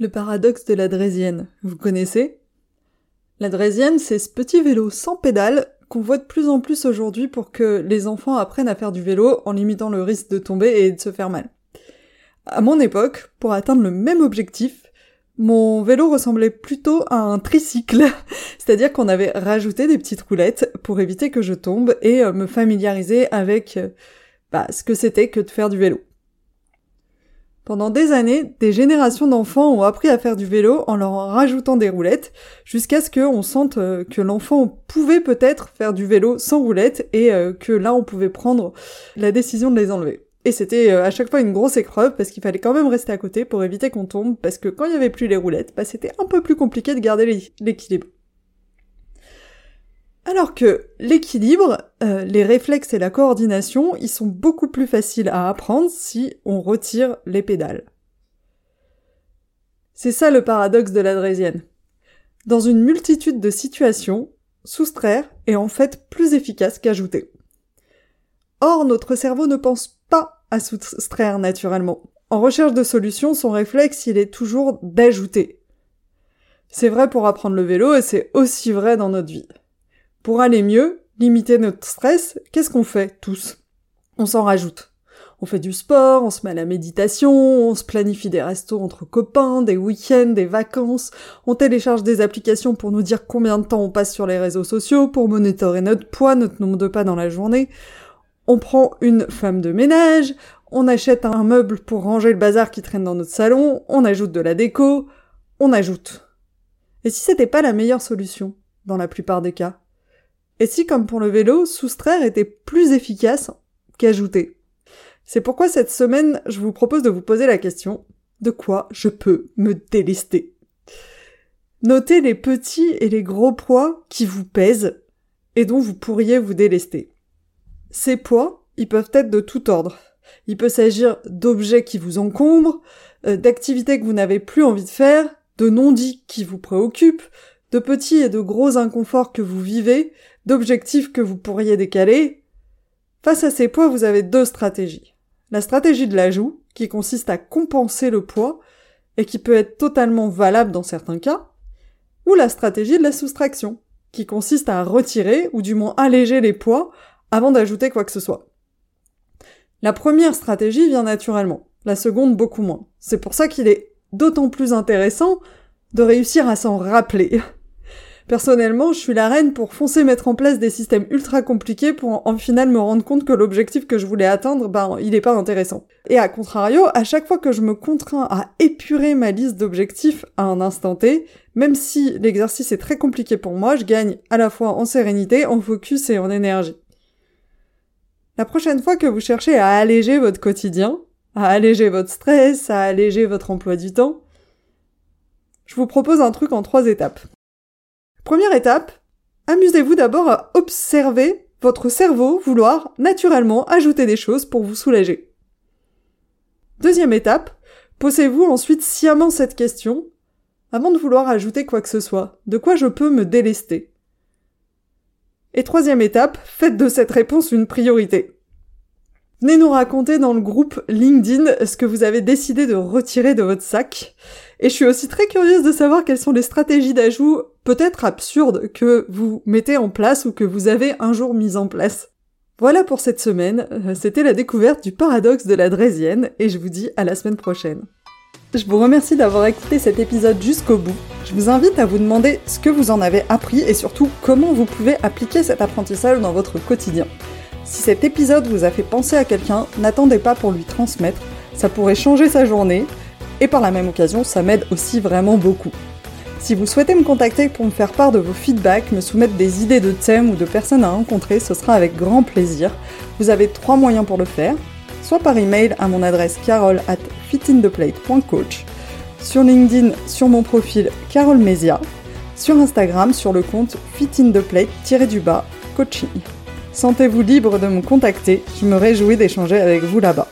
Le paradoxe de la Drésienne, vous connaissez? La Drésienne, c'est ce petit vélo sans pédale qu'on voit de plus en plus aujourd'hui pour que les enfants apprennent à faire du vélo en limitant le risque de tomber et de se faire mal. À mon époque, pour atteindre le même objectif, mon vélo ressemblait plutôt à un tricycle, c'est-à-dire qu'on avait rajouté des petites roulettes pour éviter que je tombe et euh, me familiariser avec euh, bah, ce que c'était que de faire du vélo. Pendant des années, des générations d'enfants ont appris à faire du vélo en leur rajoutant des roulettes, jusqu'à ce qu'on sente euh, que l'enfant pouvait peut-être faire du vélo sans roulettes et euh, que là on pouvait prendre la décision de les enlever. Et c'était euh, à chaque fois une grosse épreuve parce qu'il fallait quand même rester à côté pour éviter qu'on tombe, parce que quand il n'y avait plus les roulettes, bah c'était un peu plus compliqué de garder l'équilibre. Alors que l'équilibre, euh, les réflexes et la coordination, ils sont beaucoup plus faciles à apprendre si on retire les pédales. C'est ça le paradoxe de l'adrésienne. Dans une multitude de situations, soustraire est en fait plus efficace qu'ajouter. Or, notre cerveau ne pense pas à soustraire naturellement. En recherche de solutions, son réflexe, il est toujours d'ajouter. C'est vrai pour apprendre le vélo et c'est aussi vrai dans notre vie. Pour aller mieux, limiter notre stress, qu'est-ce qu'on fait tous? On s'en rajoute. On fait du sport, on se met à la méditation, on se planifie des restos entre copains, des week-ends, des vacances, on télécharge des applications pour nous dire combien de temps on passe sur les réseaux sociaux, pour monitorer notre poids, notre nombre de pas dans la journée. On prend une femme de ménage, on achète un meuble pour ranger le bazar qui traîne dans notre salon, on ajoute de la déco, on ajoute. Et si c'était pas la meilleure solution, dans la plupart des cas? Et si, comme pour le vélo, soustraire était plus efficace qu'ajouter? C'est pourquoi cette semaine, je vous propose de vous poser la question de quoi je peux me délester? Notez les petits et les gros poids qui vous pèsent et dont vous pourriez vous délester. Ces poids, ils peuvent être de tout ordre. Il peut s'agir d'objets qui vous encombrent, euh, d'activités que vous n'avez plus envie de faire, de non-dits qui vous préoccupent, de petits et de gros inconforts que vous vivez, d'objectifs que vous pourriez décaler. Face à ces poids, vous avez deux stratégies. La stratégie de l'ajout, qui consiste à compenser le poids, et qui peut être totalement valable dans certains cas, ou la stratégie de la soustraction, qui consiste à retirer, ou du moins alléger les poids, avant d'ajouter quoi que ce soit. La première stratégie vient naturellement, la seconde beaucoup moins. C'est pour ça qu'il est d'autant plus intéressant de réussir à s'en rappeler. Personnellement, je suis la reine pour foncer mettre en place des systèmes ultra compliqués pour en, final me rendre compte que l'objectif que je voulais atteindre, ben, il est pas intéressant. Et à contrario, à chaque fois que je me contrains à épurer ma liste d'objectifs à un instant T, même si l'exercice est très compliqué pour moi, je gagne à la fois en sérénité, en focus et en énergie. La prochaine fois que vous cherchez à alléger votre quotidien, à alléger votre stress, à alléger votre emploi du temps, je vous propose un truc en trois étapes. Première étape, amusez-vous d'abord à observer votre cerveau vouloir naturellement ajouter des choses pour vous soulager. Deuxième étape, posez-vous ensuite sciemment cette question avant de vouloir ajouter quoi que ce soit. De quoi je peux me délester? Et troisième étape, faites de cette réponse une priorité. Venez nous raconter dans le groupe LinkedIn ce que vous avez décidé de retirer de votre sac. Et je suis aussi très curieuse de savoir quelles sont les stratégies d'ajout peut-être absurdes que vous mettez en place ou que vous avez un jour mis en place. Voilà pour cette semaine, euh, c'était la découverte du paradoxe de la Drésienne et je vous dis à la semaine prochaine. Je vous remercie d'avoir écouté cet épisode jusqu'au bout. Je vous invite à vous demander ce que vous en avez appris et surtout comment vous pouvez appliquer cet apprentissage dans votre quotidien. Si cet épisode vous a fait penser à quelqu'un, n'attendez pas pour lui transmettre, ça pourrait changer sa journée et par la même occasion, ça m'aide aussi vraiment beaucoup. Si vous souhaitez me contacter pour me faire part de vos feedbacks, me soumettre des idées de thèmes ou de personnes à rencontrer, ce sera avec grand plaisir. Vous avez trois moyens pour le faire, soit par email à mon adresse carole at fitintheplate.coach, sur LinkedIn sur mon profil Carole Mesia, sur Instagram sur le compte fitintheplate-du-bas coaching. Sentez-vous libre de me contacter, je me réjouis d'échanger avec vous là-bas.